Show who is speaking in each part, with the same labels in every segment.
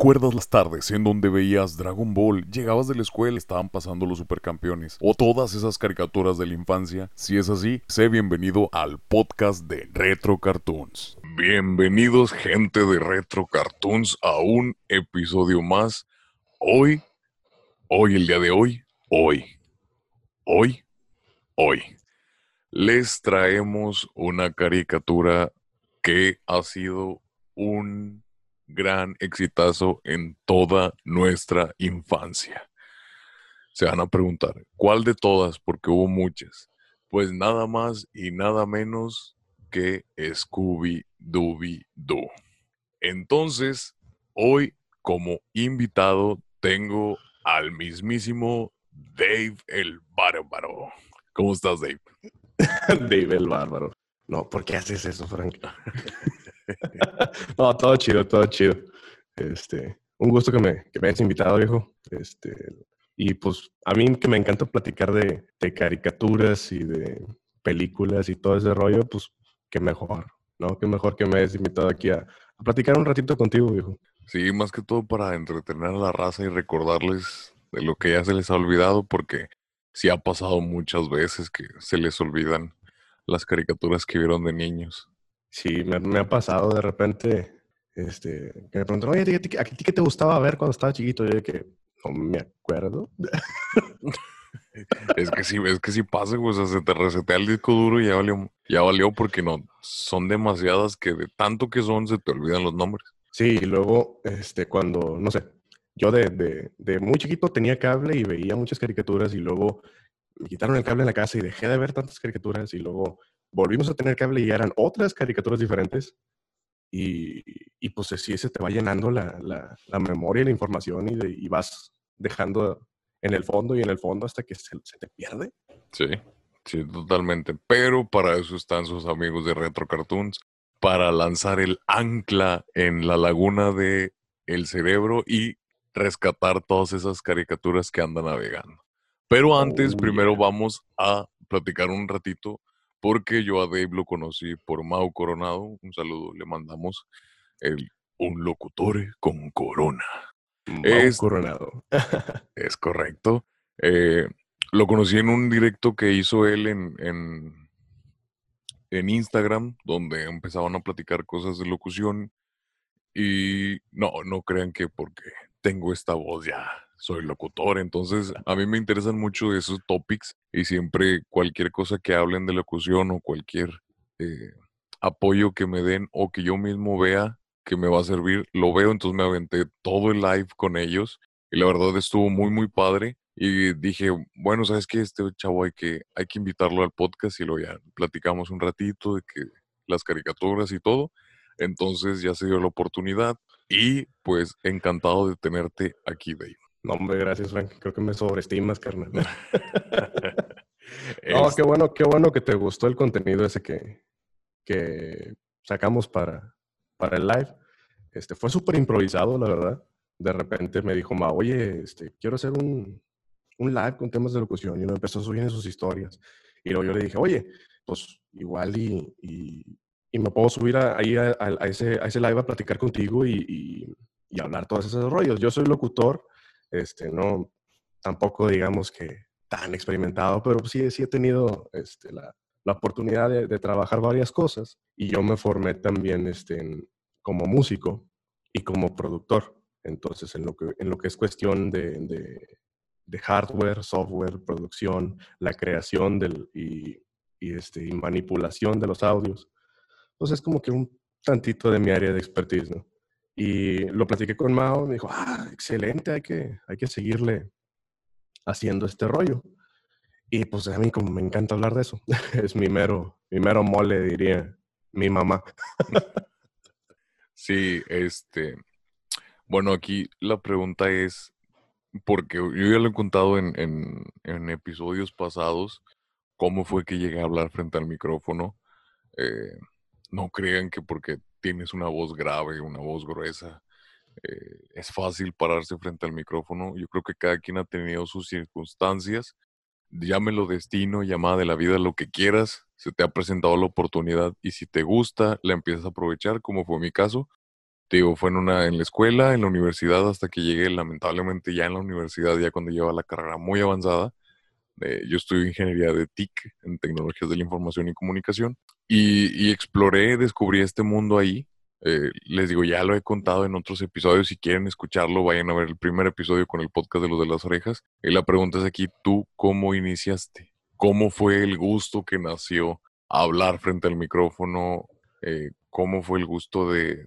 Speaker 1: ¿Recuerdas las tardes en donde veías Dragon Ball, llegabas de la escuela, estaban pasando los supercampeones o todas esas caricaturas de la infancia? Si es así, sé bienvenido al podcast de Retro Cartoons. Bienvenidos gente de Retro Cartoons a un episodio más. Hoy, hoy, el día de hoy, hoy, hoy, hoy, les traemos una caricatura que ha sido un gran exitazo en toda nuestra infancia. Se van a preguntar, ¿cuál de todas? Porque hubo muchas. Pues nada más y nada menos que Scooby Dooby Doo. Entonces, hoy como invitado tengo al mismísimo Dave el Bárbaro. ¿Cómo estás, Dave?
Speaker 2: Dave el Bárbaro. No, ¿por qué haces eso, Frank? no, todo chido, todo chido. Este, un gusto que me, que me hayas invitado, viejo. Este, y pues a mí que me encanta platicar de, caricaturas y de películas y todo ese rollo, pues qué mejor, ¿no? Qué mejor que me hayas invitado aquí a, a platicar un ratito contigo, viejo.
Speaker 1: Sí, más que todo para entretener a la raza y recordarles de lo que ya se les ha olvidado, porque sí ha pasado muchas veces que se les olvidan las caricaturas que vieron de niños.
Speaker 2: Sí, me, ha pasado de repente, este, que me preguntan, oye, ¿a ti, qué te gustaba ver cuando estaba chiquito? yo que no me acuerdo.
Speaker 1: es que sí, es que sí pasa, o sea, se te resetea el disco duro y ya valió, ya valió porque no, son demasiadas que de tanto que son se te olvidan los nombres.
Speaker 2: Sí, y luego, este, cuando, no sé, yo de, de, de muy chiquito tenía cable y veía muchas caricaturas y luego me quitaron el cable en la casa y dejé de ver tantas caricaturas y luego volvimos a tener cable y eran otras caricaturas diferentes. Y, y pues así se te va llenando la, la, la memoria y la información y, y, vas dejando en el fondo y en el fondo hasta que se, se, te pierde.
Speaker 1: Sí, sí, totalmente. Pero para eso están sus amigos de Retro Cartoons, para lanzar el ancla en la laguna de el cerebro y rescatar todas esas caricaturas que andan navegando. Pero antes, oh, primero vamos a platicar un ratito porque yo a Dave lo conocí por Mau Coronado. Un saludo, le mandamos el, un locutor con corona.
Speaker 2: Mau es, Coronado.
Speaker 1: es correcto. Eh, lo conocí en un directo que hizo él en, en, en, Instagram, donde empezaban a platicar cosas de locución. Y no, no crean que porque tengo esta voz ya soy locutor, entonces a mí me interesan mucho esos topics y siempre cualquier cosa que hablen de locución o cualquier eh, apoyo que me den o que yo mismo vea que me va a servir, lo veo, entonces me aventé todo el live con ellos y la verdad estuvo muy, muy padre. Y dije, bueno, ¿sabes qué? Este chavo hay que, hay que invitarlo al podcast y lo ya platicamos un ratito de que las caricaturas y todo. Entonces ya se dio la oportunidad y pues encantado de tenerte aquí, Dave.
Speaker 2: No, hombre, gracias, Frank. Creo que me sobreestimas, carnal. no, qué bueno, qué bueno que te gustó el contenido ese que, que sacamos para, para el live. Este, fue súper improvisado, la verdad. De repente me dijo, Ma, oye, este, quiero hacer un, un live con temas de locución. Y uno empezó a subir sus historias. Y luego yo le dije, oye, pues igual y, y, me puedo subir ahí a, ese, a ese live a platicar contigo y, y, y hablar todos esos rollos. Yo soy locutor este, no, tampoco digamos que tan experimentado, pero sí, he tenido este, la, oportunidad de, trabajar varias cosas y yo me formé también este, como músico y como productor. Entonces, en lo que, es cuestión de, hardware, software, producción, la creación del, y, este, y manipulación de los audios, pues es como que un tantito de mi área de expertise, ¿no? Y lo platiqué con Mao, me dijo, ah, excelente, hay que, hay que seguirle haciendo este rollo. Y pues a mí como me encanta hablar de eso, es mi mero, mi mero mole, diría mi mamá.
Speaker 1: sí, este, bueno, aquí la pregunta es, porque yo ya lo he contado en, en, episodios pasados, cómo fue que llegué a hablar frente al micrófono. Eh, no crean que porque tienes una voz grave, una voz gruesa, eh, es fácil pararse frente al micrófono. Yo creo que cada quien ha tenido sus circunstancias. Llámelo destino, llamada de la vida, lo que quieras. Se te ha presentado la oportunidad y si te gusta, la empiezas a aprovechar, como fue mi caso. Te digo, fue en una, en la escuela, en la universidad, hasta que llegué, lamentablemente, ya en la universidad, ya cuando lleva la carrera muy avanzada. Eh, yo estudio ingeniería de TIC, en tecnologías de la información y comunicación, y, exploré, descubrí este mundo ahí. Eh, les digo, ya lo he contado en otros episodios. Si quieren escucharlo, vayan a ver el primer episodio con el podcast de los de las orejas. Y la pregunta es aquí, ¿tú cómo iniciaste? ¿Cómo fue el gusto que nació hablar frente al micrófono? Eh, ¿Cómo fue el gusto de,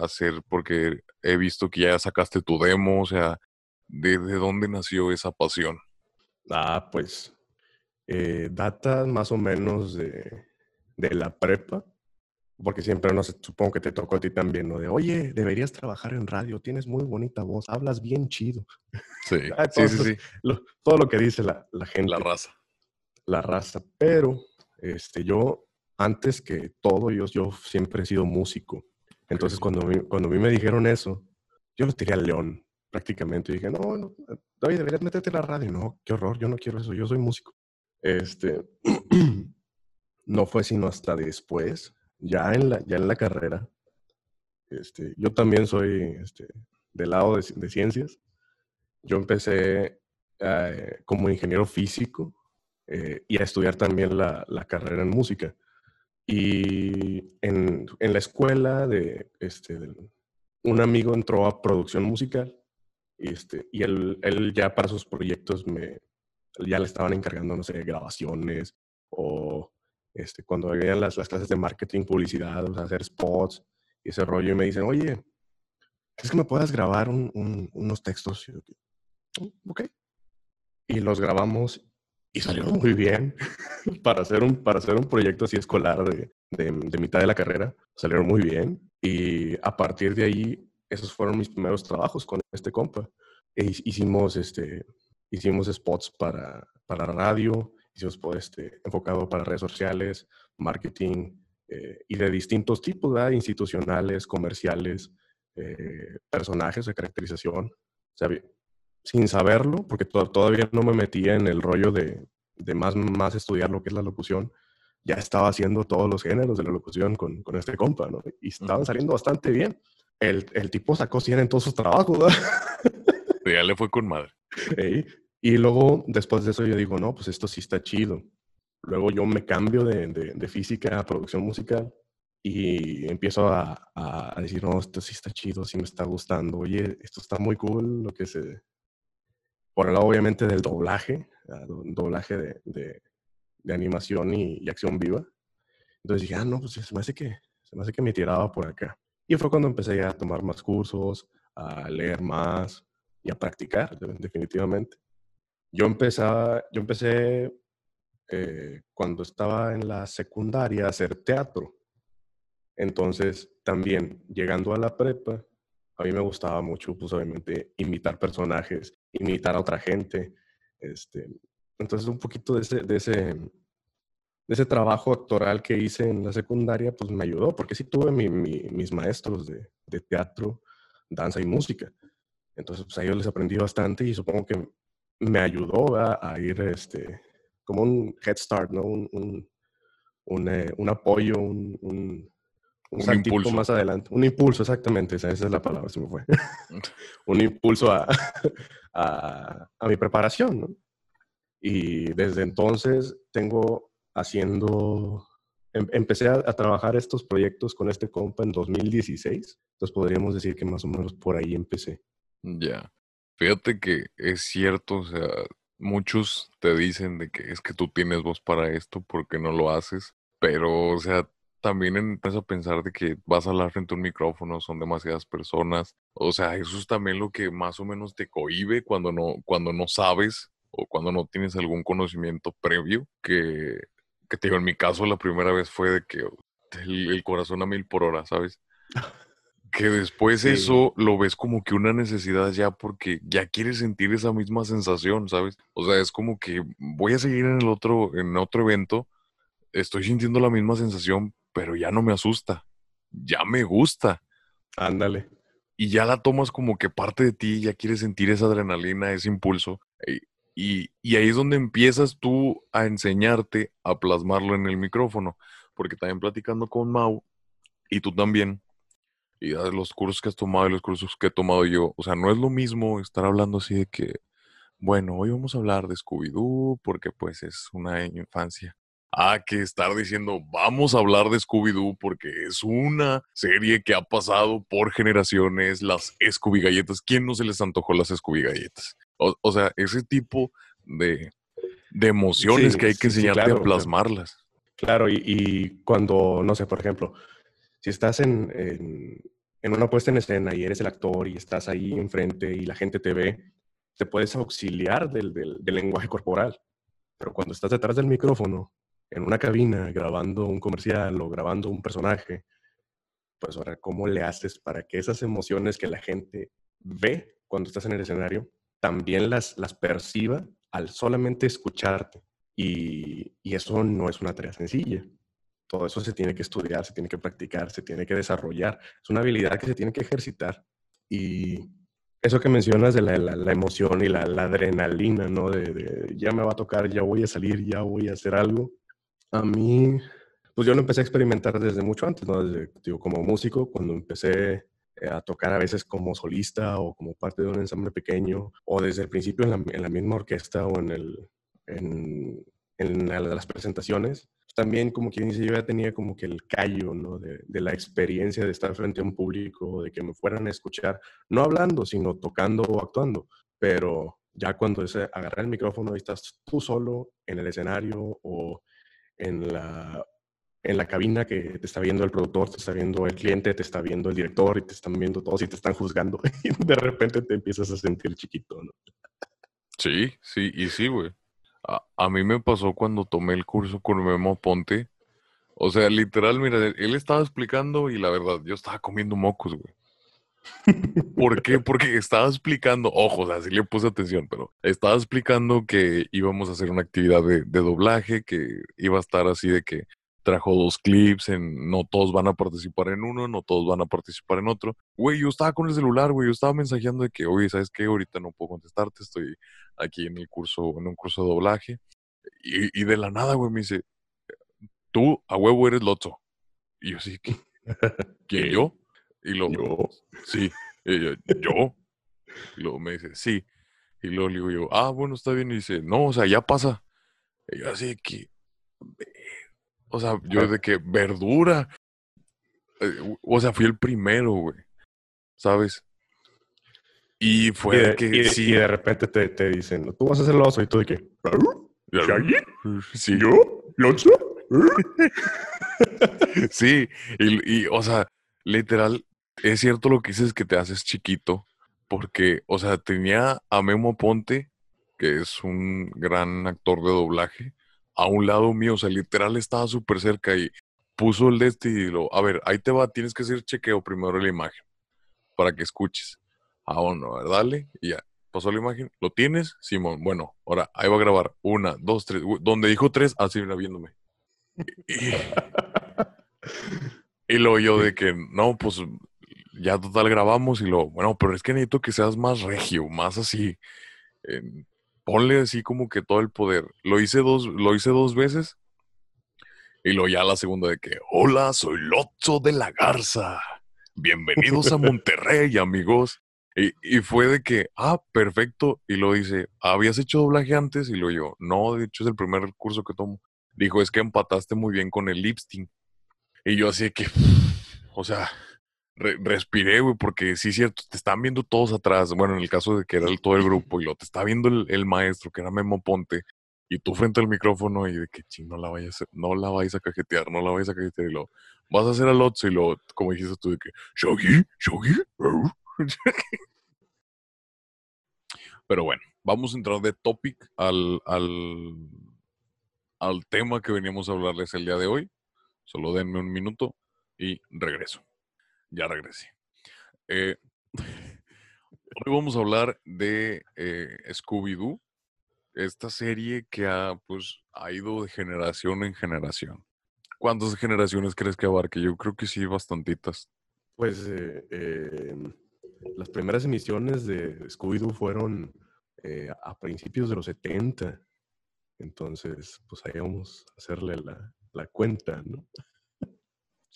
Speaker 1: hacer? Porque he visto que ya sacaste tu demo, o sea, ¿de, de dónde nació esa pasión?
Speaker 2: Ah, pues eh, data más o menos de, de, la prepa, porque siempre, no sé, supongo que te tocó a ti también, ¿no? De, oye, deberías trabajar en radio, tienes muy bonita voz, hablas bien chido.
Speaker 1: Sí, sí, sí, sí.
Speaker 2: Lo, todo lo que dice la, la, gente.
Speaker 1: La raza.
Speaker 2: La raza, pero este, yo, antes que todo, yo, yo siempre he sido músico. Entonces, cuando, cuando a mí me dijeron eso, yo lo tiré al león prácticamente. Y dije, no, no, David, deberías meterte en la radio. No, qué horror, yo no quiero eso, yo soy músico. Este, no fue sino hasta después, ya en la, ya en la carrera. Este, yo también soy este, del lado de, de ciencias. Yo empecé eh, como ingeniero físico eh, y a estudiar también la, la, carrera en música. Y en, en la escuela de, este, un amigo entró a producción musical este, y él, ya para sus proyectos me, ya le estaban encargando, no sé, grabaciones o este, cuando habían las, las clases de marketing, publicidad, o sea, hacer spots y ese rollo, y me dicen, oye, ¿es que me puedas grabar un, un, unos textos? Y mm, ok. Y los grabamos y salieron muy bien para, hacer un, para hacer un proyecto así escolar de, de, de mitad de la carrera. Salieron muy bien y a partir de ahí esos fueron mis primeros trabajos con este compa. E hicimos, este, hicimos spots para, para radio, hicimos este, enfocado para redes sociales, marketing eh, y de distintos tipos, ¿verdad? institucionales, comerciales, eh, personajes de caracterización. O sea, sin saberlo, porque to todavía no me metía en el rollo de, de, más, más estudiar lo que es la locución, ya estaba haciendo todos los géneros de la locución con, con este compa, ¿no? Y estaban saliendo bastante bien el, el tipo sacó 100 en todos sus trabajos,
Speaker 1: ya le fue con madre.
Speaker 2: Y luego, después de eso, yo digo, no, pues esto sí está chido. Luego yo me cambio de, de, de física a producción musical y empiezo a, a, decir, no, esto sí está chido, sí me está gustando. Oye, esto está muy cool, lo que se... Por el lado, obviamente, del doblaje, doblaje de, de, de animación y, y, acción viva. Entonces dije, ah, no, pues se me hace que, se me hace que me tiraba por acá. Y fue cuando empecé a tomar más cursos, a leer más y a practicar, definitivamente. Yo, empezaba, yo empecé eh, cuando estaba en la secundaria a hacer teatro. Entonces, también llegando a la prepa, a mí me gustaba mucho, pues obviamente, imitar personajes, imitar a otra gente. Este, entonces, un poquito de ese, de ese, ese trabajo actoral que hice en la secundaria, pues me ayudó, porque sí tuve mi, mi, mis maestros de, de, teatro, danza y música. Entonces, pues a ellos les aprendí bastante y supongo que me ayudó a, a ir este, como un head start, ¿no? Un, un, un, eh, un apoyo, un, un, un impulso más adelante. Un impulso, exactamente, esa, esa, es la palabra, se me fue. un impulso a, a, a mi preparación, ¿no? Y desde entonces tengo haciendo, em, empecé a, trabajar estos proyectos con este compa en 2016, entonces podríamos decir que más o menos por ahí empecé.
Speaker 1: Ya, fíjate que es cierto, o sea, muchos te dicen de que es que tú tienes voz para esto porque no lo haces, pero, o sea, también empiezas a pensar de que vas a hablar frente a un micrófono, son demasiadas personas. O sea, eso es también lo que más o menos te cohibe cuando no, cuando no sabes o cuando no tienes algún conocimiento previo, que que te digo, en mi caso la primera vez fue de que el, el corazón a mil por hora, ¿sabes? Que después sí. eso lo ves como que una necesidad ya porque ya quieres sentir esa misma sensación, ¿sabes? O sea, es como que voy a seguir en el otro, en otro evento, estoy sintiendo la misma sensación, pero ya no me asusta, ya me gusta.
Speaker 2: Ándale.
Speaker 1: Y ya la tomas como que parte de ti, ya quieres sentir esa adrenalina, ese impulso. Y, ahí es donde empiezas tú a enseñarte a plasmarlo en el micrófono, porque también platicando con Mau, y tú también, y a los cursos que has tomado y los cursos que he tomado yo, o sea, no es lo mismo estar hablando así de que, bueno, hoy vamos a hablar de Scooby-Doo porque pues es una infancia. Ah, que estar diciendo, vamos a hablar de Scooby-Doo porque es una serie que ha pasado por generaciones, las Scooby Galletas. ¿Quién no se les antojó las Scooby Galletas? O, sea, ese tipo de, emociones que hay que enseñarte a plasmarlas.
Speaker 2: Claro, y, cuando, no sé, por ejemplo, si estás en, en, una puesta en escena y eres el actor y estás ahí enfrente y la gente te ve, te puedes auxiliar del, del, lenguaje corporal. Pero cuando estás detrás del micrófono, en una cabina, grabando un comercial o grabando un personaje, pues ahora, ¿cómo le haces para que esas emociones que la gente ve cuando estás en el escenario, también las, las perciba al solamente escucharte? Y, eso no es una tarea sencilla. Todo eso se tiene que estudiar, se tiene que practicar, se tiene que desarrollar. Es una habilidad que se tiene que ejercitar. Y eso que mencionas de la, emoción y la, adrenalina, ¿no? De, ya me va a tocar, ya voy a salir, ya voy a hacer algo. A mí, pues yo lo empecé a experimentar desde mucho antes, ¿no? Desde, digo, como músico, cuando empecé a tocar a veces como solista o como parte de un ensamble pequeño, o desde el principio en la, en misma orquesta o en el, en, las presentaciones, también como quien dice, yo ya tenía como que el callo, ¿no? De, la experiencia de estar frente a un público, de que me fueran a escuchar, no hablando, sino tocando o actuando, pero ya cuando es agarrar el micrófono y estás tú solo en el escenario o en la, en la cabina que te está viendo el productor, te está viendo el cliente, te está viendo el director y te están viendo todos y te están juzgando y de repente te empiezas a sentir chiquito, ¿no?
Speaker 1: Sí, sí, y sí, güey. A, mí me pasó cuando tomé el curso con Memo Ponte. O sea, literal, mira, él estaba explicando y la verdad, yo estaba comiendo mocos, güey. ¿Por qué? Porque estaba explicando, ojos, así le puse atención, pero estaba explicando que íbamos a hacer una actividad de, de, doblaje, que iba a estar así de que trajo dos clips, en no todos van a participar en uno, no todos van a participar en otro. Güey, yo estaba con el celular, güey, yo estaba mensajeando de que, oye, ¿sabes qué? Ahorita no puedo contestarte, estoy aquí en el curso, en un curso de doblaje. Y, de la nada, güey, me dice, tú a huevo eres Lotso. Y yo sí, ¿quién yo? Y luego, sí, yo, yo. Y luego me dice, sí. Y luego le digo yo, ah, bueno, está bien. Y dice, no, o sea, ya pasa. Y yo así que, o sea, yo de que verdura. Eh, o sea, fui el primero, güey. ¿Sabes? Y fue
Speaker 2: de,
Speaker 1: que
Speaker 2: sí. Y de repente te, te, dicen, tú vas a hacer el oso y tú de que.
Speaker 1: Sí.
Speaker 2: ¿Yo?
Speaker 1: Sí, y, y, o sea, literal, es cierto lo que dices que te haces chiquito, porque, o sea, tenía a Memo Ponte, que es un gran actor de doblaje, a un lado mío, o sea, literal estaba súper cerca y puso el de este y lo, a ver, ahí te va, tienes que hacer chequeo primero la imagen para que escuches. Ah, bueno, dale, y ya. Pasó la imagen, ¿lo tienes? Simón, bueno, ahora ahí va a grabar. Una, dos, tres. Donde dijo tres, así mira viéndome. Y, y luego yo de que, no, pues ya total grabamos y lo, bueno, pero es que necesito que seas más regio, más así ponle así como que todo el poder. Lo hice dos, lo hice dos veces. Y lo ya la segunda de que, hola, soy Lotso de la Garza. Bienvenidos a Monterrey, amigos. Y, fue de que, ah, perfecto. Y lo dice, ¿habías hecho doblaje antes? Y lo yo, no, de hecho es el primer curso que tomo. Dijo, es que empataste muy bien con el lipstick. Y yo así de que, o sea, respiré, güey, porque sí es cierto, te están viendo todos atrás. Bueno, en el caso de que era el, todo el grupo y lo te está viendo el, maestro, que era Memo Ponte, y tú frente al micrófono y de que ching, no la vayas a, no la vais a cajetear, no la vais a cajetear y lo vas a hacer al otro y lo, como dijiste tú, de que Shogi, Shogi. Pero bueno, vamos a entrar de topic al, al, al tema que veníamos a hablarles el día de hoy. Solo denme un minuto y regreso. Ya regresé. Eh, hoy vamos a hablar de eh, Scooby-Doo, esta serie que ha, pues, ha ido de generación en generación. ¿Cuántas generaciones crees que abarque? Yo creo que sí, bastantitas.
Speaker 2: Pues eh, em, las primeras emisiones de Scooby-Doo fueron a principios de los 70. Entonces, pues ahí vamos a hacerle la, la cuenta, ¿no?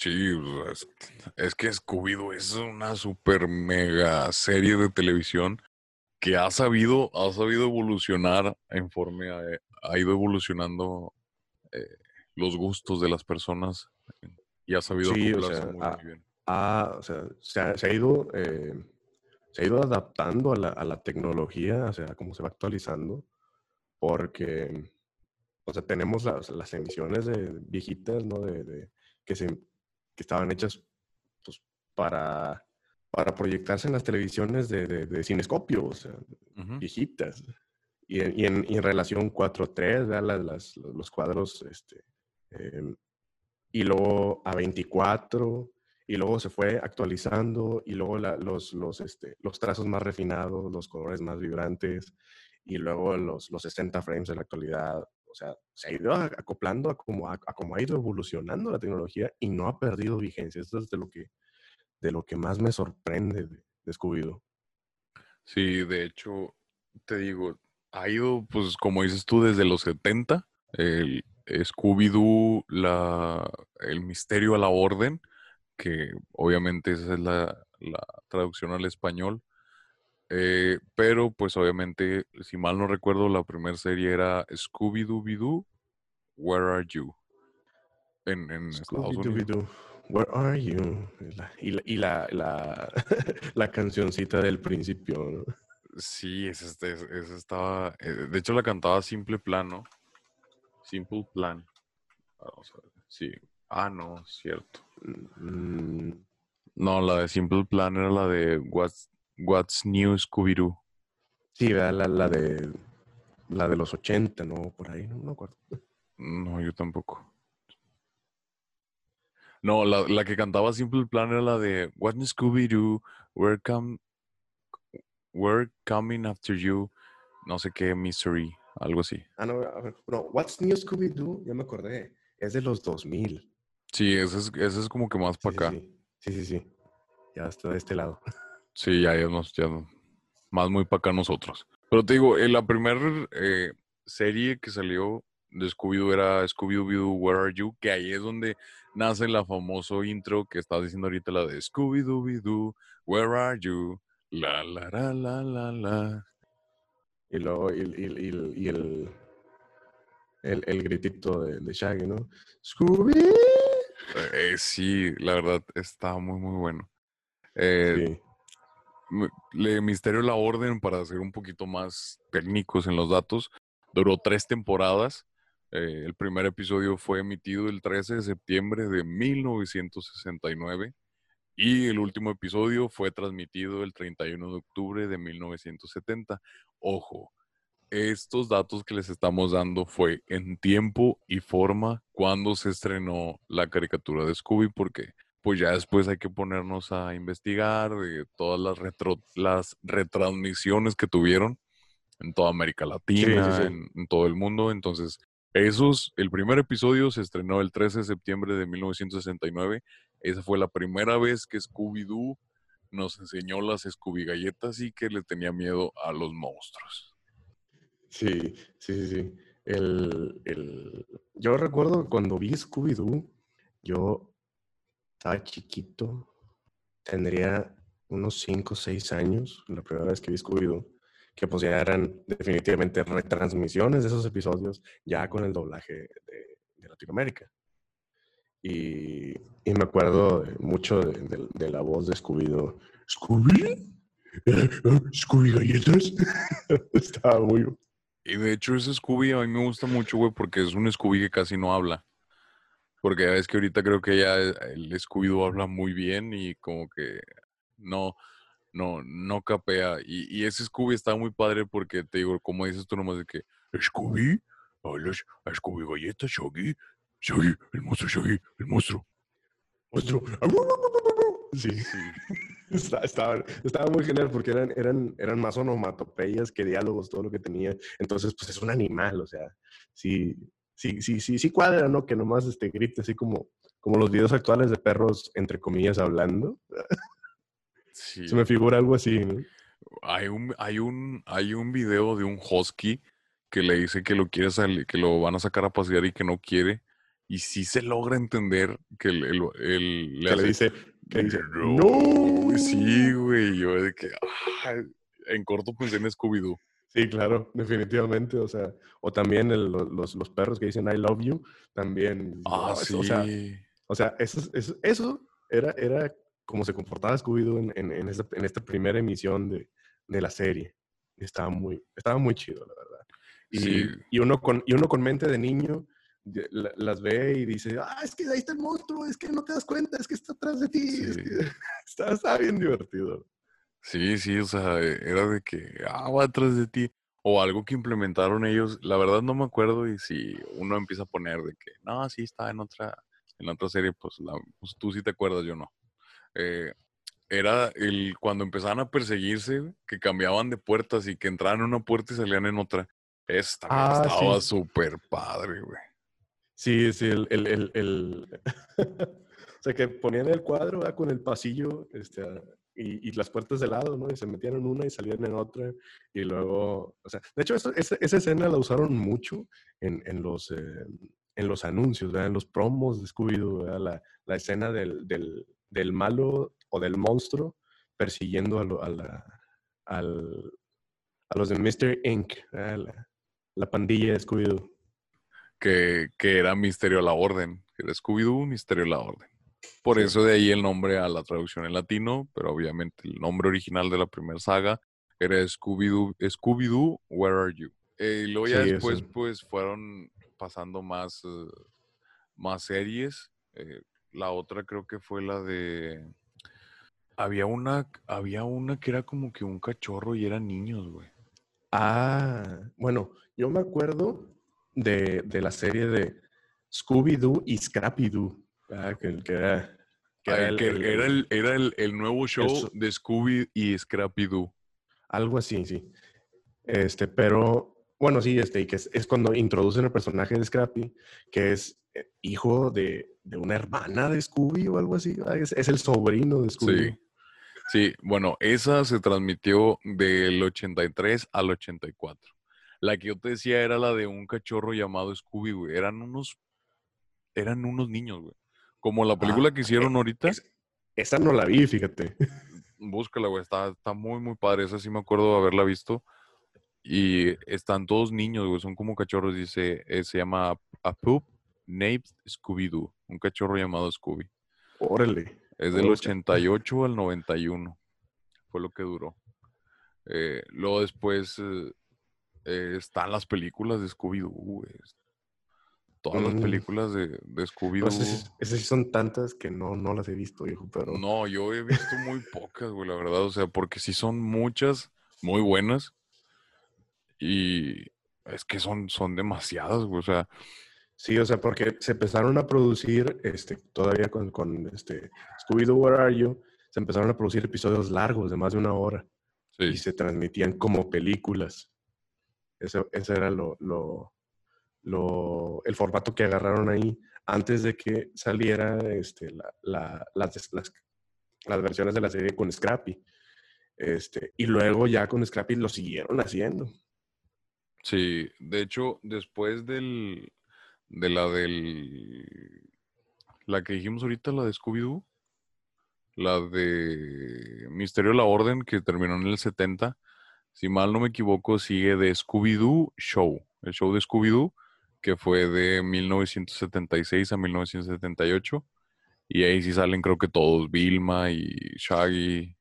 Speaker 1: Sí, es, es, que Scooby-Doo es una super mega serie de televisión que ha sabido, ha sabido evolucionar conforme ha, ha ido evolucionando eh, los gustos de las personas y ha sabido
Speaker 2: sí, muy, bien. o sea, se ha, se ha ido, eh, se ha ido adaptando a la, a la, tecnología, o sea, cómo se va actualizando, porque, o sea, tenemos las, las emisiones de viejitas, ¿no? De, de, que, se, que estaban hechas pues, para, para proyectarse en las televisiones de, de, de cinescopio, o sea, viejitas. Y en, y en, y en relación 4.3, las, las, los cuadros este, eh, y luego a 24, y luego se fue actualizando, y luego la, los, los, este, los trazos más refinados, los colores más vibrantes, y luego los, los 60 frames de la actualidad. O sea, se ha ido acoplando a a ha ido evolucionando la tecnología y no ha perdido vigencia. Esto es de lo que, de lo que más me sorprende de, Scooby-Doo.
Speaker 1: Sí, de hecho, te digo, ha ido, pues como dices tú, desde los 70, el, Scooby-Doo, el misterio a la orden, que obviamente esa es la traducción al español. Eh, pero pues obviamente, si mal no recuerdo, la primera serie era Scooby-Doo, Where Are You? En, en Estados Unidos.
Speaker 2: Where are you? Y la, y la, la, la cancioncita del principio, ¿no?
Speaker 1: Sí, esa, esa estaba. Eh, de hecho, la cantaba Simple Plano. Simple Plan. Vamos a ver. Sí. Ah, no, cierto. Mm, no, la de Simple Plan era la de What's, What's New Scooby-Doo.
Speaker 2: Sí, la, la, de la de los 80, ¿no? Por ahí, no me acuerdo.
Speaker 1: No, yo tampoco. No, la, la que cantaba Simple Plan era la de What's New Scooby-Doo, We're, come, we're coming after you, no sé qué, Mystery. Algo así.
Speaker 2: Ah, no, a ver, no, What's New Scooby-Doo, ya me acordé, es de los 2000.
Speaker 1: Sí, ese es, ese es como que más para acá.
Speaker 2: Sí. sí, sí, Ya está de este lado.
Speaker 1: Sí, ya, ya, nos, ya más muy para acá nosotros. Pero te digo, en la primera eh, serie que salió de Scooby-Doo era Scooby-Doo, Where Are You? Que ahí es donde nace la famoso intro que estás diciendo ahorita, la de Scooby-Doo, Where Are You? La, la, la, la, la, la.
Speaker 2: Y luego, y, y, y el, el, el, gritito de, de, Shaggy, ¿no? ¡Scooby!
Speaker 1: Eh, sí, la verdad, está muy, muy bueno. Eh, sí. Le Misterio la Orden, para ser un poquito más técnicos en los datos, duró tres temporadas. Eh, el primer episodio fue emitido el 13 de septiembre de 1969 y el último episodio fue transmitido el 31 de octubre de 1970. Ojo, estos datos que les estamos dando fue en tiempo y forma cuando se estrenó la caricatura de Scooby, porque pues ya después hay que ponernos a investigar de todas las, retro, las retransmisiones que tuvieron en toda América Latina, sí, sí, sí. En, en, todo el mundo. Entonces, esos, el primer episodio se estrenó el 13 de septiembre de 1969 esa fue la primera vez que Scooby-Doo nos enseñó las Scooby galletas y que le tenía miedo a los monstruos.
Speaker 2: Sí, sí, sí. El, el... Yo recuerdo cuando vi Scooby-Doo, yo estaba chiquito, tendría unos 5 o 6 años, la primera vez que vi Scooby-Doo, que pues ya eran definitivamente retransmisiones de esos episodios, ya con el doblaje de, Latinoamérica. Y, me acuerdo mucho de la voz de Scooby-Doo. ¿Scooby? ¿Scooby galletas? Estaba muy...
Speaker 1: Y de hecho ese Scooby a mí me gusta mucho, güey, porque es un Scooby que casi no habla. Porque ya ves que ahorita creo que ya el Scooby-Doo habla muy bien y como que no, no, no capea. Y, y, ese Scooby está muy padre porque te digo, como dices tú nomás de que, Scooby, hablas a Scooby galletas, Shaggy, Shaggy, el monstruo, Shaggy, el monstruo.
Speaker 2: Monstruo. Sí, sí. Estaba, estaba, muy genial porque eran, eran, eran más onomatopeyas que diálogos, todo lo que tenía. Entonces, pues es un animal, o sea, sí, sí, sí, sí, sí cuadra, ¿no? Que nomás este, grite así como, como los videos actuales de perros, entre comillas, hablando. Sí. Se me figura algo así, ¿no?
Speaker 1: Hay un, hay un, hay un video de un husky que le dice que lo quiere salir, que lo van a sacar a pasear y que no quiere y sí se logra entender que el, el, el- le
Speaker 2: Que le dice, que dice,
Speaker 1: no,
Speaker 2: no.
Speaker 1: sí, güey, yo de que, ah, en corto pensé en Scooby-Doo.
Speaker 2: Sí, claro, definitivamente. O sea, o también el- lo- los, los perros que dicen I love you, también.
Speaker 1: Ah, sí.
Speaker 2: O sea, o sea eso, eso, eso era, era como se comportaba Scooby-Doo en, en, en esta, en esta primera emisión de, de la serie. Estaba muy, estaba muy chido, la verdad. Y,
Speaker 1: Sí.
Speaker 2: y, uno con, y uno con mente de niño las ve y dice, ah, es que ahí está el monstruo, es que no te das cuenta, es que está atrás de ti. es
Speaker 1: Sí.
Speaker 2: que-". está, está bien divertido.
Speaker 1: Sí, sí, o sea, era de que, ah, va atrás de ti. O algo que implementaron ellos, la verdad no me acuerdo y si uno empieza a poner de que, no, sí está en otra, en otra serie, pues, la, pues tú sí te acuerdas, yo no. Eh, era el cuando empezaban a perseguirse, que cambiaban de puertas y que entraban en una puerta y salían en otra. Esta
Speaker 2: Ah,
Speaker 1: estaba
Speaker 2: sí.
Speaker 1: súper padre, güey.
Speaker 2: Sí, sí, el... el, el, el- o sea, que ponían el cuadro ¿verdad? con el pasillo este, y, y las puertas de lado, ¿no? Y se metían en una y salían en otra. Y luego, o sea, de hecho, esa, escena la usaron mucho en, en los, eh, en los anuncios, ¿verdad? En los promos de Scooby-Doo. La, la escena del, del, malo o del monstruo persiguiendo a, lo- a, la, al, a los de Mr. Inc.. La, la pandilla de Scooby-Doo.
Speaker 1: que, que era Misterio a la Orden, era Scooby-Doo, Misterio a la Orden. Por eso de ahí el nombre a la traducción en latino, pero obviamente el nombre original de la primera saga era Scooby-Doo, Scooby-Doo, Where Are You? Eh, y luego ya
Speaker 2: Sí,
Speaker 1: después
Speaker 2: eso.
Speaker 1: pues fueron pasando más, eh, más series. Eh, la otra creo que fue la de... Había una, había una que era como que un cachorro y eran niños, güey.
Speaker 2: Ah, bueno, yo me acuerdo de, de la serie de Scooby-Doo y Scrappy-Doo, ¿verdad? que, que era, que
Speaker 1: Ah,
Speaker 2: era el-
Speaker 1: que
Speaker 2: el-
Speaker 1: era el, era el, nuevo show
Speaker 2: so-
Speaker 1: de Scooby y Scrappy-Doo.
Speaker 2: algo así, sí. Este, pero, bueno, sí, este, y que es, es cuando introducen el personaje de Scrappy, que es eh, hijo de, de una hermana de Scooby o algo así, ¿verdad? es, es el sobrino de Scooby.
Speaker 1: Sí. Sí, bueno, esa se transmitió del 83 al 84. La que yo te decía era la de un cachorro llamado Scooby, güey. Eran unos, eran unos niños, güey. Como la película
Speaker 2: Ah,
Speaker 1: que hicieron ahorita,
Speaker 2: es- esa no la vi, fíjate.
Speaker 1: búscala, güey. Está, está muy, muy padre. Esa sí me acuerdo de haberla visto. Y están todos niños, güey. Son como cachorros. Dice, eh, se llama A Poop Named Scooby-Doo. Un cachorro llamado Scooby.
Speaker 2: Órale.
Speaker 1: Es del
Speaker 2: Voy a buscar.
Speaker 1: 88 al 91. Fue lo que duró. Eh, luego después eh, están las películas de Scooby-Doo, güey. Todas las películas de, de Scooby-Doo.
Speaker 2: esas, sí- esas sí son tantas que no, no las he visto, viejo, pero...
Speaker 1: No, yo he visto muy pocas, güey, la verdad. O sea, porque sí son muchas, muy buenas. Y es que son, son demasiadas, güey. O sea,
Speaker 2: Sí, o sea, porque se empezaron a producir, este, todavía con, con este, Scooby-Doo, Where Are You? Se empezaron a producir episodios largos de más de una hora y
Speaker 1: sí.
Speaker 2: se transmitían como películas. Ese, ese era lo, lo, lo- el formato que agarraron ahí antes de que saliera este, la- la- las, las, las versiones de la serie con Scrappy. Este, y luego ya con Scrappy lo siguieron haciendo.
Speaker 1: Sí, de hecho, después del, de la del, la que dijimos ahorita, la de Scooby-Doo, la de Misterio de la Orden, que terminó en el 70, si mal no me equivoco, sigue de Scooby-Doo Show, el show de Scooby-Doo, que fue de 1976 a 1978, y ahí sí salen creo que todos, Vilma y Shaggy,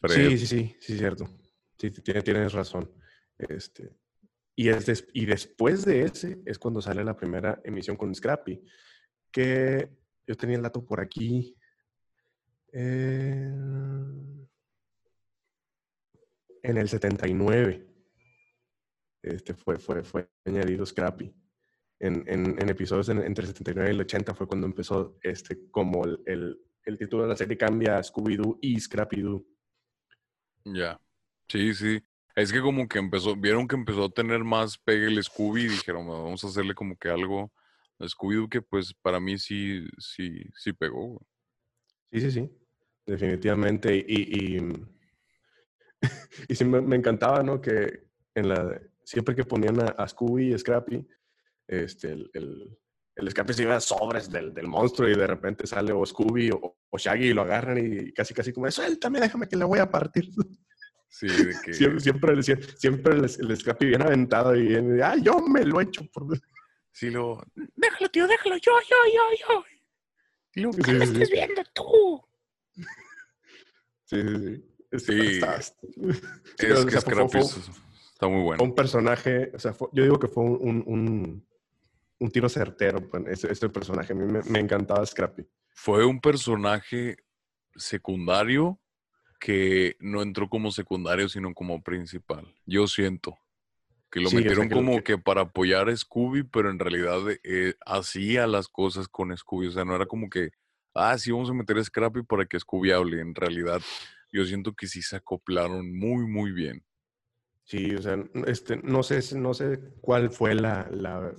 Speaker 1: Fred.
Speaker 2: Sí, sí, sí, sí, cierto. Sí, tienes, razón. Este, y, es y después de ese es cuando sale la primera emisión con Scrappy, que yo tenía el dato por aquí. En el 79 este, fue, fue, fue añadido Scrappy. En, en- en episodios en- entre el 79 y el 80 fue cuando empezó este, como el, el- el título de la serie cambia a Scooby-Doo y Scrappy-Doo.
Speaker 1: Ya. Sí, sí. Es que como que empezó, vieron que empezó a tener más pegue el Scooby y dijeron, "Bueno, vamos a hacerle como que algo a Scooby-Doo que pues para mí sí, sí, sí pegó.
Speaker 2: Sí, sí, sí, definitivamente. Y, y, y sí me, me encantaba, ¿no? Que en la, siempre que ponían a, a Scooby y Scrappy, este, el, el- el Scrappy se iba sobres del, del, monstruo y de repente sale o Scooby o, o, Shaggy y lo agarran y casi casi como, suéltame, déjame que le voy a partir.
Speaker 1: Sí, de que...
Speaker 2: siempre, siempre, siempre el, el Scrappy bien aventado y bien, ah, yo me lo he hecho por...
Speaker 1: Sí, lo...
Speaker 3: Déjalo, tío, déjalo, yo, yo, yo, yo. Lo que sí, sí, estés viendo tú.
Speaker 2: Sí, sí, sí.
Speaker 1: Sí. Está, está, es que Scrappy está muy bueno.
Speaker 2: Un personaje, o sea, fue, yo digo que fue un, un, un tiro certero, este, personaje. A mí me, me, encantaba Scrappy.
Speaker 1: Fue un personaje secundario que no entró como secundario, sino como principal. Yo siento que lo sí, metieron como que... que... para apoyar a Scooby, pero en realidad eh, hacía las cosas con Scooby. O sea, no era como que, ah, sí, vamos a meter a Scrappy para que Scooby hable. En realidad, yo siento que sí se acoplaron muy, muy bien.
Speaker 2: Sí, o sea, este, no sé, no sé cuál fue la, la,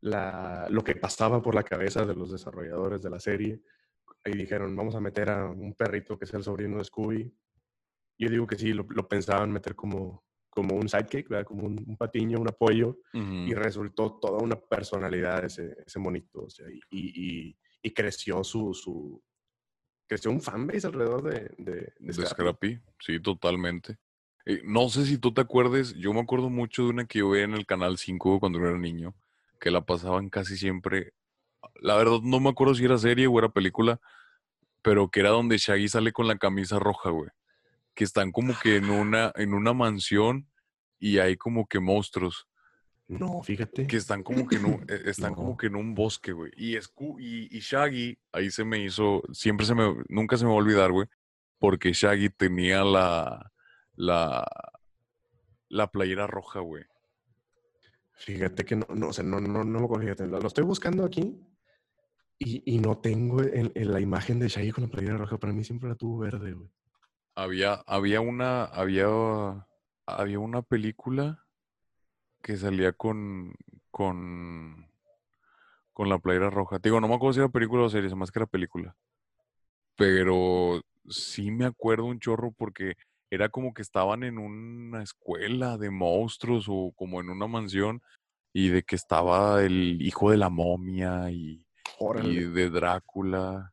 Speaker 2: la, lo que pasaba por la cabeza de los desarrolladores de la serie. Ahí dijeron, vamos a meter a un perrito que es el sobrino de Scooby. Yo digo que sí, lo, lo pensaban meter como, como un sidekick, ¿verdad? como un, un patiño, un apoyo, uh -huh. y resultó toda una personalidad ese, ese monito. O sea, y, y, y, creció su, su, creció un fanbase alrededor de, de, de,
Speaker 1: de. Scrappy. Sí, totalmente. Eh, no sé si tú te acuerdes, yo me acuerdo mucho de una que yo veía en el Canal 5 cuando era niño, que la pasaban casi siempre. La verdad no me acuerdo si era serie o era película, pero que era donde Shaggy sale con la camisa roja, güey. Que están como que en una, en una mansión y hay como que monstruos.
Speaker 2: No, fíjate.
Speaker 1: Que están como que en un, están no. como que en un bosque, güey. Y, y, y Shaggy, ahí se me hizo, siempre se me, nunca se me va a olvidar, güey, porque Shaggy tenía la, la, la playera roja, güey.
Speaker 2: Fíjate que no, no, o sea, no, no, no me acuerdo, fíjate, lo, estoy buscando aquí y, y no tengo en, en, la imagen de Shaggy con la playera roja, para mí siempre la tuvo verde, güey.
Speaker 1: Había, había una, había, había una película que salía con, con, con la playera roja. Te digo, no me acuerdo si era película o serie, más que era película. Pero sí me acuerdo un chorro porque era como que estaban en una escuela de monstruos o como en una mansión y de que estaba el hijo de la momia y, y de Drácula.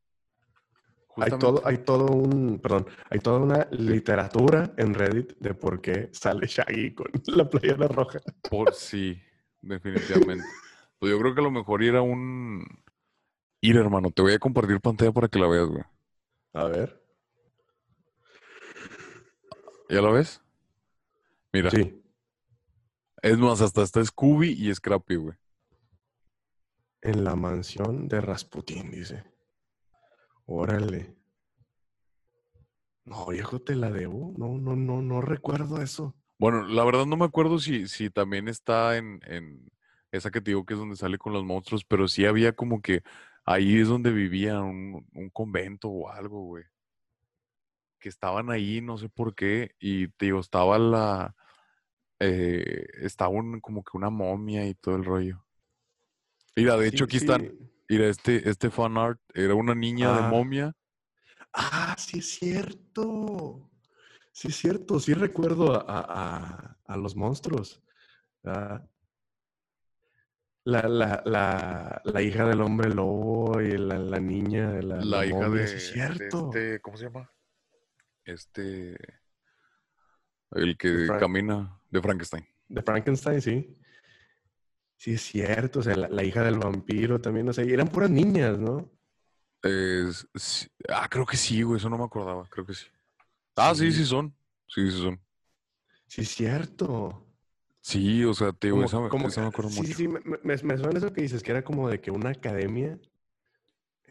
Speaker 2: Hay todo, hay todo un, perdón, hay toda una literatura en Reddit de por qué sale Shaggy con la playera roja.
Speaker 1: Por sí, definitivamente. pues yo creo que a lo mejor era un... Ir, hermano, te voy a compartir pantalla para que la veas, güey.
Speaker 2: A ver.
Speaker 1: ¿Ya lo ves? Mira.
Speaker 2: Sí.
Speaker 1: Es más, hasta está Scooby y Scrappy, güey.
Speaker 2: En la mansión de Rasputín, dice. Órale. No, viejo, te la debo. No, no, no, no recuerdo eso.
Speaker 1: Bueno, la verdad no me acuerdo si, si también está en, en esa que te digo que es donde sale con los monstruos, pero sí había como que ahí es donde vivía un, un convento o algo, güey que estaban ahí, no sé por qué, y te digo, estaba la, eh, estaba un, como que una momia y todo el rollo. Mira, de sí, hecho aquí sí. están, mira, este, este fan art era una niña ah. de momia.
Speaker 2: Ah, sí es cierto. Sí es cierto, sí recuerdo a, a, a los monstruos. Ah. La, la, la, la, hija del hombre lobo y la, la niña de la,
Speaker 1: la hija
Speaker 2: momia,
Speaker 1: de,
Speaker 2: sí es cierto.
Speaker 1: De este, ¿cómo se llama? Este, el que camina de Frankenstein.
Speaker 2: De Frankenstein, sí. Sí, es cierto. O sea, la, la, hija del vampiro también, o sea, eran puras niñas, ¿no?
Speaker 1: Es, sí, ah, creo que sí, güey, eso no me acordaba, creo que sí. Ah, sí, sí, sí son. Sí, sí son.
Speaker 2: Sí, es cierto.
Speaker 1: Sí, o sea, te digo, esa, esa me acuerdo
Speaker 2: sí,
Speaker 1: mucho.
Speaker 2: Sí, sí, me, me, me, suena eso que dices, que era como de que una academia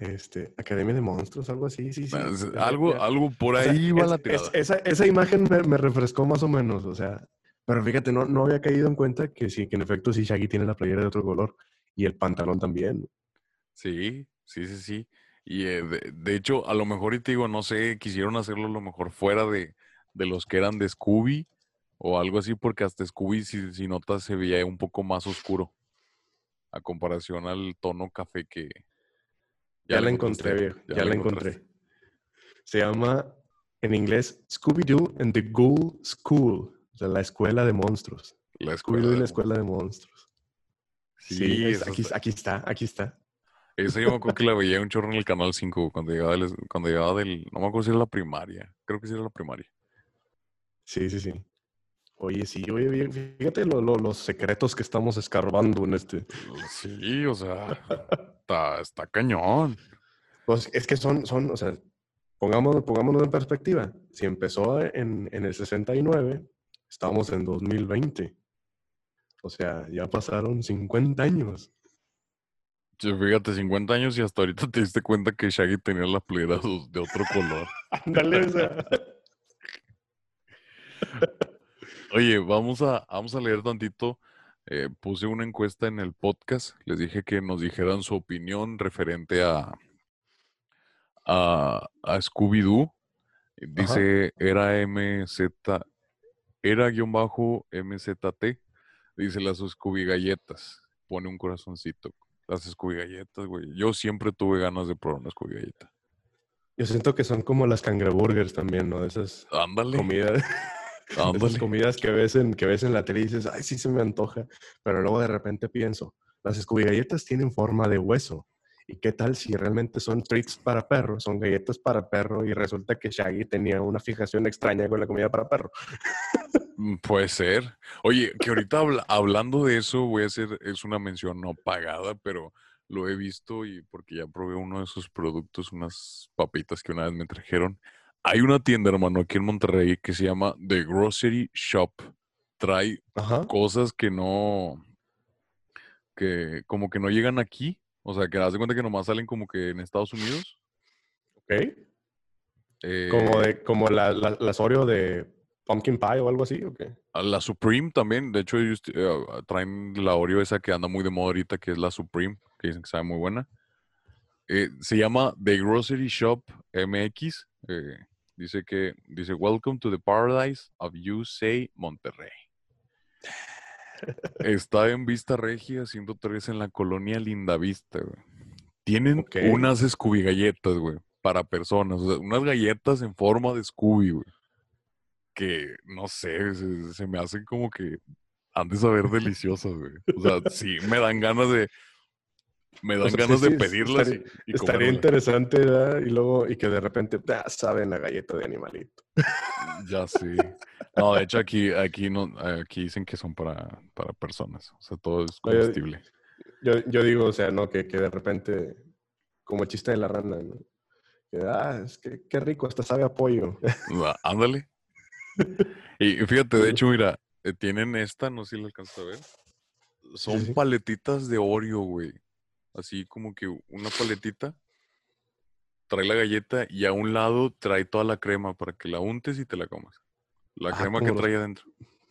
Speaker 2: este, Academia de Monstruos, algo así, sí, sí.
Speaker 1: Algo, algo por ahí o sea, va la.
Speaker 2: Es, esa, esa, imagen me, me, refrescó más o menos, o sea, pero fíjate, no, no había caído en cuenta que sí, que en efecto sí Shaggy tiene la playera de otro color y el pantalón también.
Speaker 1: Sí, sí, sí, sí. Y eh, de, de, hecho, a lo mejor, y te digo, no sé, quisieron hacerlo a lo mejor fuera de, de los que eran de Scooby o algo así, porque hasta Scooby, si, si notas, se veía un poco más oscuro a comparación al tono café que,
Speaker 2: ya, ya la encontré, viejo. Ya, ya la encontré. Se llama en inglés Scooby-Doo and the Ghoul School. O sea, la escuela de monstruos.
Speaker 1: La escuela de
Speaker 2: y la escuela de monstruos.
Speaker 1: Sí,
Speaker 2: sí es, aquí, aquí, está, aquí está.
Speaker 1: Esa yo me acuerdo que la veía un chorro en el canal 5 cuando llegaba del, cuando llegaba del, no me acuerdo si era la primaria, creo que sí era la primaria.
Speaker 2: Sí, sí, sí. Oye, sí, oye, fíjate lo- lo- los secretos que estamos escarbando en este.
Speaker 1: Sí, o sea, está, está cañón.
Speaker 2: Pues es que son, son, o sea, pongámonos, pongámonos en perspectiva. Si empezó en, en el 69, estamos en 2020. O sea, ya pasaron 50 años.
Speaker 1: Sí, Fíjate, 50 años y hasta ahorita te diste cuenta que Shaggy tenía las playeras de otro color.
Speaker 2: Ándale, o sea.
Speaker 1: Oye, vamos a, vamos a leer tantito. eh, puse una encuesta en el podcast. Les dije que nos dijeran su opinión referente a, a, a Scooby-Doo. Dice, era MZ, era guion bajo MZT. Dice las Scooby galletas. Pone un corazoncito. Las Scooby galletas, güey. Yo siempre tuve ganas de probar una Scooby galleta.
Speaker 2: Yo siento que son como las cangreburgers también, ¿no? Esas
Speaker 1: Ándale,
Speaker 2: comidas, esas
Speaker 1: ándale.
Speaker 2: comidas que ves, en, que ves en la tele y dices, ay, sí se me antoja. Pero luego de repente pienso, las Scooby galletas tienen forma de hueso. ¿Y qué tal si realmente son treats para perro? Son galletas para perro y resulta que Shaggy tenía una fijación extraña con la comida para perro.
Speaker 1: Mm, Puede ser. Oye, que ahorita habla- hablando de eso, voy a hacer, es una mención no pagada, pero lo he visto y porque ya probé uno de sus productos, unas papitas que una vez me trajeron. Hay una tienda, hermano, aquí en Monterrey que se llama The Grocery Shop. Trae
Speaker 2: Ajá.
Speaker 1: cosas que no, que como que no llegan aquí. O sea, que haz de cuenta que nomás salen como que en Estados Unidos.
Speaker 2: Ok.
Speaker 1: Eh,
Speaker 2: Como, de, como la, la, las Oreo de pumpkin pie o algo así, ¿o qué?
Speaker 1: La Supreme también, de hecho ellos eh, traen la Oreo esa que anda muy de moda ahorita, que es la Supreme, que dicen que sabe muy buena. Eh, se llama The Grocery Shop MX. eh, dice que, dice, Welcome to the Paradise of USA Monterrey. Está en Vista Regia 103 en la colonia Lindavista, güey. Tienen unas Scooby galletas, güey, para personas. O sea, unas galletas en forma de Scooby, güey. Que, no sé, se, se me hacen como que han de saber deliciosas, güey. O sea, sí, me dan ganas de... Me dan
Speaker 2: O sea, sí,
Speaker 1: ganas de pedirlas y,
Speaker 2: estaría-
Speaker 1: y
Speaker 2: Estaría
Speaker 1: comérmelas.
Speaker 2: interesante, ¿verdad? Y luego, y que de repente, ah, saben la galleta de animalito.
Speaker 1: Ya sí. No, de hecho aquí, aquí no, aquí dicen que son para, para personas. O sea, todo es comestible.
Speaker 2: Yo, yo digo, o sea, no, que, que de repente, como el chiste de la rana, ¿no? Que, ah, es que qué rico, hasta sabe a pollo.
Speaker 1: Ah, Ándale. Y fíjate, de hecho, mira, eh, tienen esta, no sé si la alcanzas a ver. Son
Speaker 2: sí.
Speaker 1: paletitas de Oreo, güey. Así como que una paletita trae la galleta y a un lado trae toda la crema para que la untes y te la comas. La
Speaker 2: Ah,
Speaker 1: crema que trae adentro.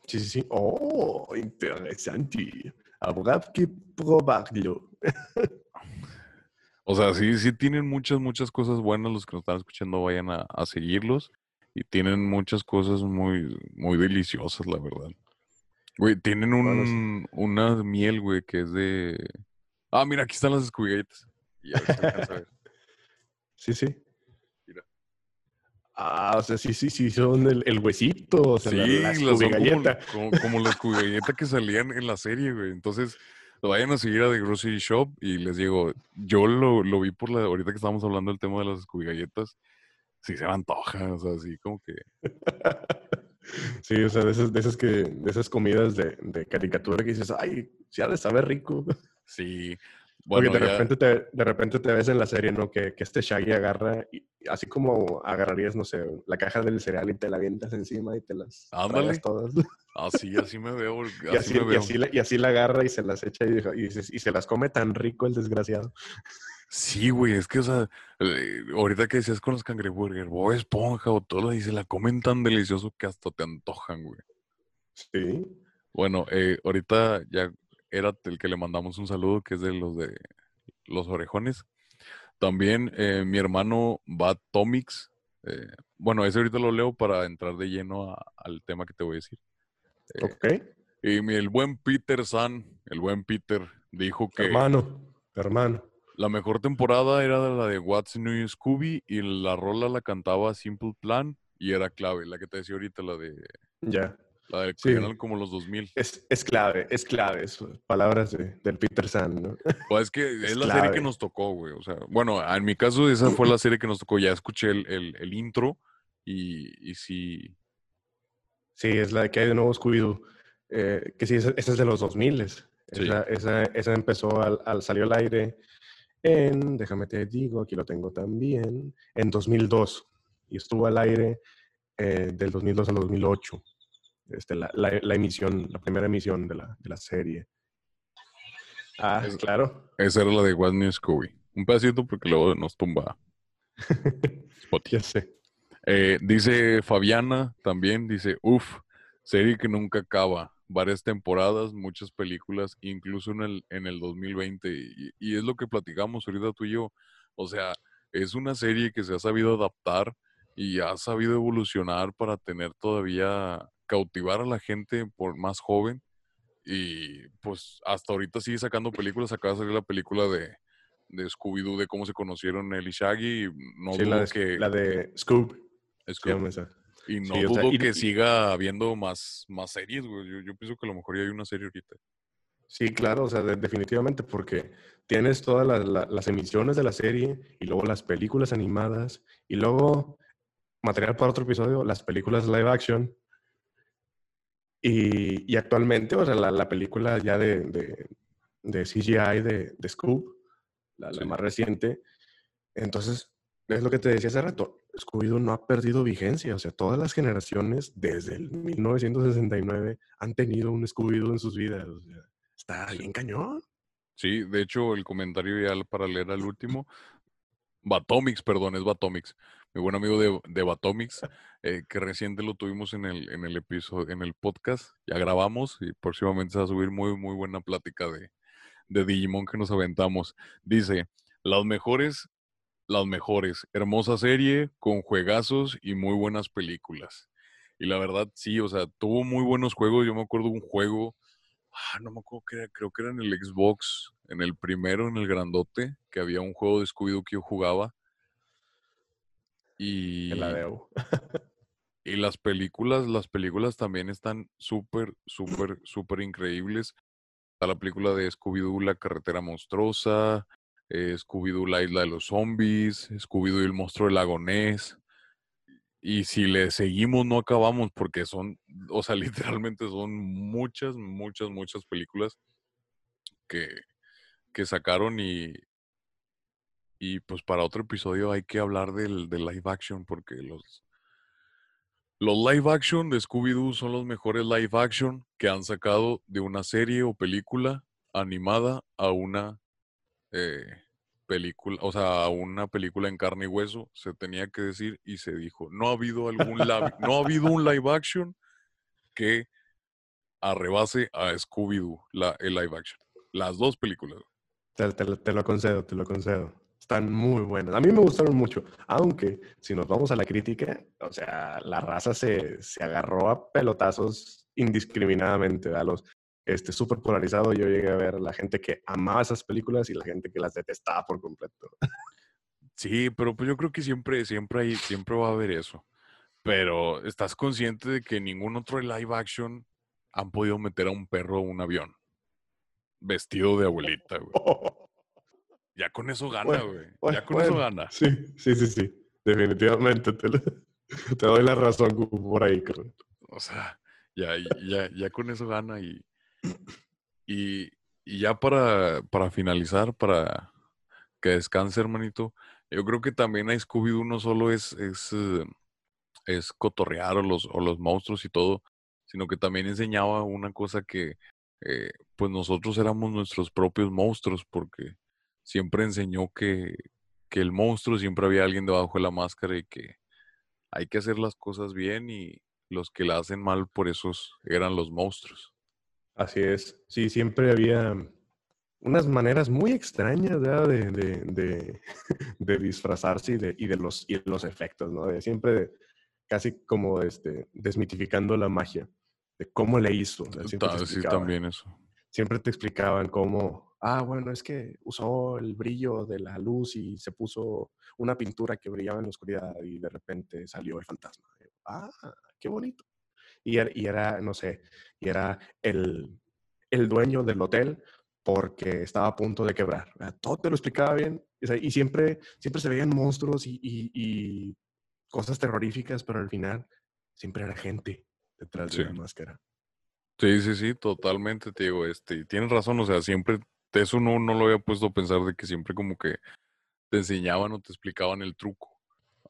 Speaker 2: Sí, sí, sí. Oh, interesante. Habrá que probarlo.
Speaker 1: O sea, sí, sí tienen muchas, muchas cosas buenas. Los que nos están escuchando vayan a, a seguirlos. Y tienen muchas cosas muy, muy deliciosas, la verdad. Güey, tienen
Speaker 2: Bueno, sí.
Speaker 1: un, una miel, güey, que es de... Ah, mira, aquí están las escubigalletas. Y a ver.
Speaker 2: Sí, sí.
Speaker 1: Mira.
Speaker 2: Ah, o sea, sí, sí, sí, son el, el huesito, o sea,
Speaker 1: Sí,
Speaker 2: la, la
Speaker 1: las como, como, como las que salían en la serie, güey. Entonces, vayan a seguir a The Grocery Shop y les digo, yo lo, lo vi por la... Ahorita que estábamos hablando del tema de las escubigalletas, sí se me antoja, o sea, así como que...
Speaker 2: Sí, o sea, de esas, de esas que, de esas comidas de, de caricatura que dices, ay, ha de saber rico.
Speaker 1: Sí.
Speaker 2: Porque de
Speaker 1: ya-
Speaker 2: repente, te, de repente te ves en la serie, ¿no? Que, que este Shaggy agarra, y, así como agarrarías, no sé, la caja del cereal y te la avientas encima y te las
Speaker 1: Ándale.
Speaker 2: todas.
Speaker 1: Así, así me veo, así,
Speaker 2: Y así,
Speaker 1: me
Speaker 2: y, así, la- y así la agarra y se las echa y, deja- y, se, y se las come tan rico el desgraciado.
Speaker 1: Sí, güey, es que, o sea, eh, ahorita que decías con los cangreburger, Bob Esponja o todo, y se la comen tan delicioso que hasta te antojan, güey.
Speaker 2: Sí.
Speaker 1: Bueno, eh, ahorita ya era el que le mandamos un saludo, que es de los de los orejones. También eh, mi hermano va Tomix. eh, bueno, ese ahorita lo leo para entrar de lleno a- al tema que te voy a decir. Eh,
Speaker 2: Ok.
Speaker 1: Y mi- el buen Peter San, el buen Peter, dijo que
Speaker 2: Hermano, hermano.
Speaker 1: la mejor temporada era la de What's New Scooby y la rola la cantaba Simple Plan y era clave, la que te decía ahorita, la de
Speaker 2: Ya.
Speaker 1: La del
Speaker 2: Sí.
Speaker 1: canal como los 2000.
Speaker 2: Es, es clave, es clave. eso, palabras de- del Peter San, ¿no?
Speaker 1: Pues es que es,
Speaker 2: Es
Speaker 1: la serie que nos tocó, güey. O sea, bueno, en mi caso esa fue la serie que nos tocó. Ya escuché el, el- el intro y, y sí.
Speaker 2: Sí, es la de que hay de nuevo Scooby-Doo. Eh, que sí, esa, esa es de los 2000.
Speaker 1: Sí.
Speaker 2: Esa, esa, esa empezó al, al salió al aire en, déjame te digo, aquí lo tengo también, en 2002. Y estuvo al aire eh, del 2002 al 2008. Este, la, la- la emisión, la primera emisión de la, de la serie. Ah,
Speaker 1: Es-
Speaker 2: claro.
Speaker 1: Esa era la de What New Scooby. Un pedacito porque luego nos tumba Spotify. Eh, dice Fabiana también, dice, uff, serie que nunca acaba. Varias temporadas, muchas películas, incluso en el, en el 2020. Y, y es lo que platicamos ahorita tú y yo. O sea, es una serie que se ha sabido adaptar y ha sabido evolucionar para tener todavía, cautivar a la gente por más joven. Y pues hasta ahorita sigue sacando películas. Acaba de salir la película de, de Scooby-Doo, de cómo se conocieron él y Shaggy. No
Speaker 2: Sí,
Speaker 1: dudo
Speaker 2: la, de,
Speaker 1: que...
Speaker 2: la de
Speaker 1: Scooby-
Speaker 2: llama esa.
Speaker 1: y no
Speaker 2: Sí, o sea,
Speaker 1: dudo
Speaker 2: y-
Speaker 1: que
Speaker 2: y-
Speaker 1: siga habiendo más, más series, güey. Yo, yo pienso que a lo mejor ya hay una serie ahorita.
Speaker 2: Sí, claro, o sea, de- definitivamente, porque tienes todas las, la- las emisiones de la serie y luego las películas animadas y luego material para otro episodio, las películas live action. Y, y actualmente, o sea, la, la película ya de, de, de CGI de, de Scoop, la, más reciente. Entonces, es lo que te decía hace rato, Scooby-Doo no ha perdido vigencia, o sea, todas las generaciones desde el 1969 han tenido un Scooby-Doo en sus vidas, o sea, está bien cañón.
Speaker 1: Sí, de hecho, el comentario ya para leer al último. Batomix, perdón, es Batomix. Mi buen amigo de, de Batomix, eh, que reciente lo tuvimos en el, en el episodio, en el podcast. Ya grabamos y próximamente se va a subir muy, muy buena plática de, de Digimon que nos aventamos. Dice, las mejores, las mejores. Hermosa serie, con juegazos y muy buenas películas. Y la verdad, sí, o sea, tuvo muy buenos juegos. Yo me acuerdo un juego, ah, no me acuerdo que era, creo que era en el Xbox, en el primero, en el grandote, que había un juego de Scooby-Doo que yo jugaba. Y,
Speaker 2: Que la debo.
Speaker 1: y las películas, las películas también están súper, súper, súper increíbles. Está la película de Scooby-Doo, La Carretera Monstruosa, eh, Scooby-Doo, La Isla de los Zombies, Scooby-Doo y el Monstruo del Lago Ness. Y si le seguimos, no acabamos porque son, o sea, literalmente son muchas, muchas, muchas películas que, que sacaron y, y pues para otro episodio hay que hablar del, del live action porque los, los live action de Scooby-Doo son los mejores live action que han sacado de una serie o película animada a una eh, película, o sea, a una película en carne y hueso, se tenía que decir y se dijo. No ha habido algún live, no ha habido un live action que arrebase a Scooby-Doo, la, el live action. Las dos películas.
Speaker 2: Te, te te lo concedo, te lo concedo. Están muy buenas. A mí me gustaron mucho, aunque si nos vamos a la crítica, o sea, la raza se, se agarró a pelotazos indiscriminadamente a los este súper polarizado. Yo llegué a ver la gente que amaba esas películas y la gente que las detestaba por completo.
Speaker 1: Sí, pero pues yo creo que siempre, siempre hay, siempre va a haber eso. Pero estás consciente de que ningún otro live action han podido meter a un perro a un avión vestido de abuelita, güey. Ya con eso gana, güey.
Speaker 2: bueno,
Speaker 1: Ya con eso gana.
Speaker 2: Sí, sí, sí, sí. Definitivamente te, doy la razón por ahí, carnal.
Speaker 1: O sea, ya, ya, ya con eso gana y, y, y ya para, para finalizar, para que descanse, hermanito, yo creo que también a Scooby-Doo no solo es, es, eh, es cotorrear o los, o los monstruos y todo, sino que también enseñaba una cosa que eh, pues nosotros éramos nuestros propios monstruos porque siempre enseñó que, que el monstruo siempre había alguien debajo de la máscara y que hay que hacer las cosas bien y los que la hacen mal por esos eran los monstruos.
Speaker 2: Así es. Sí, siempre había unas maneras muy extrañas de, de, de, de disfrazarse y de, y de los, y de los efectos, ¿no? De siempre casi como este, desmitificando la magia, de cómo le hizo. o sea, siempre te
Speaker 1: Ta- Sí,
Speaker 2: explicaban.
Speaker 1: también eso.
Speaker 2: Siempre te explicaban cómo, ah, bueno, es que usó el brillo de la luz y se puso una pintura que brillaba en la oscuridad y de repente salió el fantasma. Ah, qué bonito. y era, y era, no sé, y era el, el dueño del hotel porque estaba a punto de quebrar. Todo te lo explicaba bien y siempre, siempre se veían monstruos y, y, y, cosas terroríficas, pero al final siempre era gente detrás de la máscara.
Speaker 1: Sí, sí, sí, totalmente, te digo, este, tienes razón, o sea, siempre, eso no, no lo había puesto a pensar de que siempre como que te enseñaban o te explicaban el truco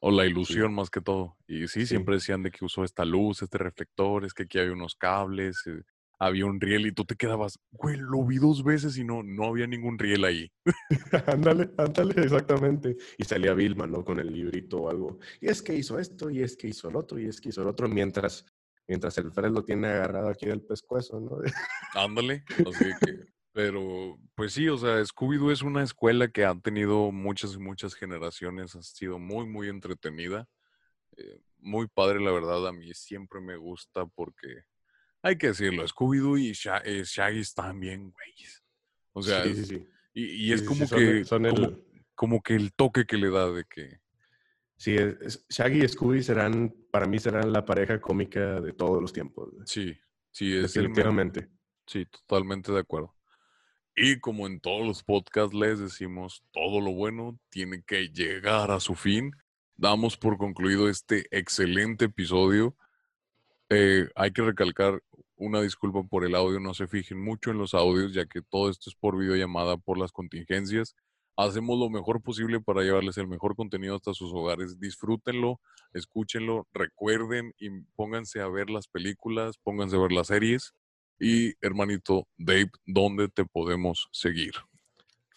Speaker 1: o la ilusión más que todo. Y sí, siempre decían de que usó esta luz, este reflector, es que aquí hay unos cables, eh, había un riel y tú te quedabas, güey, lo vi dos veces y no, no había ningún riel ahí.
Speaker 2: ándale, ándale, exactamente. Y salía Vilma, ¿no? Con el librito o algo. Y es que hizo esto, y es que hizo el otro, y es que hizo el otro, mientras, mientras el Fred lo tiene agarrado aquí del pescuezo, ¿no?
Speaker 1: ándale, así que... Pero, pues sí, o sea, Scooby-Doo es una escuela que ha tenido muchas y muchas generaciones, ha sido muy, muy entretenida. Eh, muy padre, la verdad, a mí siempre me gusta porque hay que decirlo, Scooby-Doo y eh, Shaggy están bien güeyes. O sea, sí, sí, sí. Y, es como que como, que el toque que le da de que...
Speaker 2: Sí, Shaggy y Scooby serán, para mí serán la pareja cómica de todos los tiempos.
Speaker 1: Sí, sí, es
Speaker 2: definitivamente.
Speaker 1: sí, totalmente de acuerdo. Y como en todos los podcasts les decimos, todo lo bueno tiene que llegar a su fin. Damos por concluido este excelente episodio. Eh, hay que recalcar una disculpa por el audio, no se fijen mucho en los audios, ya que todo esto es por videollamada por las contingencias. Hacemos lo mejor posible para llevarles el mejor contenido hasta sus hogares. Disfrútenlo, escúchenlo, recuerden y pónganse a ver las películas, pónganse a ver las series. Y hermanito Dave, ¿dónde te podemos seguir?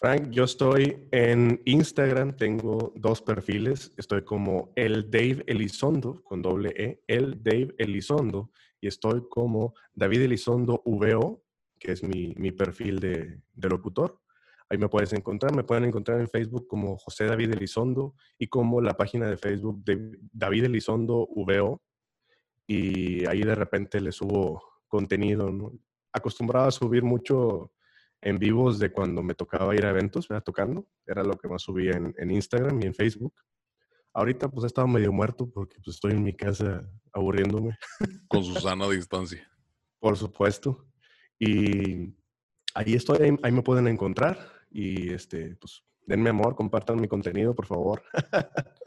Speaker 2: Frank, yo estoy en Instagram, tengo dos perfiles. Estoy como el Dave Elizondo, con doble E, el Dave Elizondo y estoy como David Elizondo VO, que es mi, mi perfil de, de, locutor. Ahí me puedes encontrar, me pueden encontrar en Facebook como José David Elizondo y como la página de Facebook de David Elizondo VO. Y ahí de repente le subo contenido, ¿no? Acostumbrado a subir mucho en vivos de cuando me tocaba ir a eventos, ¿verdad? tocando. Era lo que más subía en, en Instagram y en Facebook. Ahorita pues he estado medio muerto porque pues, estoy en mi casa aburriéndome.
Speaker 1: Con su sana distancia.
Speaker 2: Por supuesto. Y ahí estoy, ahí, me pueden encontrar. Y este, pues denme amor, compartan mi contenido, por favor.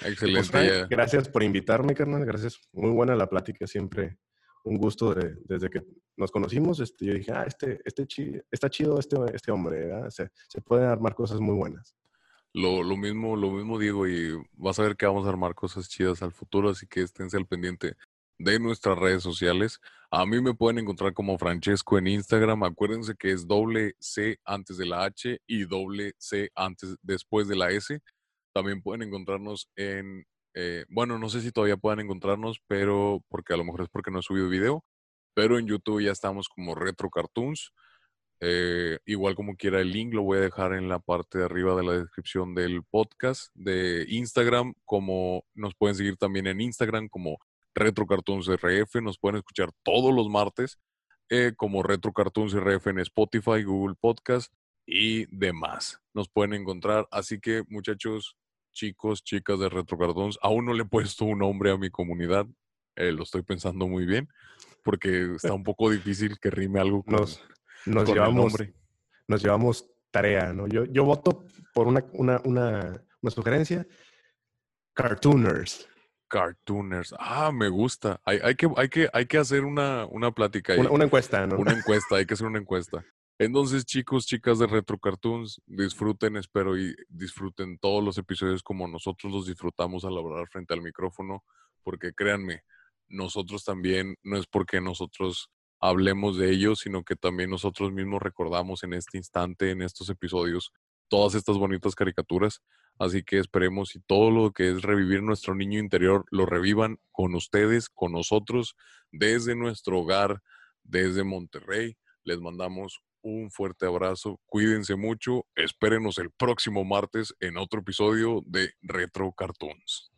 Speaker 1: Pues, Excelente.
Speaker 2: gracias por invitarme, carnal. Gracias. Muy buena la plática, siempre un gusto desde que nos conocimos. Este, yo dije, ah, este, este está chido este, este hombre, se, se, pueden armar cosas muy buenas.
Speaker 1: Lo, lo, mismo, lo mismo digo, y vas a ver que vamos a armar cosas chidas al futuro, así que esténse al pendiente de nuestras redes sociales. A mí me pueden encontrar como Francesco en Instagram. Acuérdense que es doble C antes de la H y doble C antes, después de la S. También pueden encontrarnos en, eh, bueno, no sé si todavía pueden encontrarnos, pero porque a lo mejor es porque no he subido video, pero en YouTube ya estamos como Retro Cartoons. Eh, igual como quiera el link lo voy a dejar en la parte de arriba de la descripción del podcast de Instagram, como nos pueden seguir también en Instagram como Retro Cartoons RF, nos pueden escuchar todos los martes eh, como Retro Cartoons RF en Spotify, Google Podcast y demás. Nos pueden encontrar, así que muchachos, chicos, chicas de Retro Cartoons, aún no le he puesto un nombre a mi comunidad, eh, lo estoy pensando muy bien, porque está un poco difícil que rime algo con,
Speaker 2: nos llevamos, nos llevamos tarea, ¿no? Yo, yo voto por una, una, una, una sugerencia. Cartooners.
Speaker 1: Cartooners. Ah, me gusta. Hay, hay, que, hay, que, hay que hacer una, una plática ahí.
Speaker 2: Una, encuesta, ¿no?
Speaker 1: Una encuesta, hay que hacer una encuesta. Entonces, chicos, chicas de Retro Cartoons, disfruten, espero y disfruten todos los episodios como nosotros los disfrutamos al hablar frente al micrófono, porque créanme, nosotros también, no es porque nosotros hablemos de ellos, sino que también nosotros mismos recordamos en este instante, en estos episodios, todas estas bonitas caricaturas. Así que esperemos y todo lo que es revivir nuestro niño interior lo revivan con ustedes, con nosotros, desde nuestro hogar, desde Monterrey. Les mandamos un fuerte abrazo, cuídense mucho, espérenos el próximo martes en otro episodio de Retro Cartoons.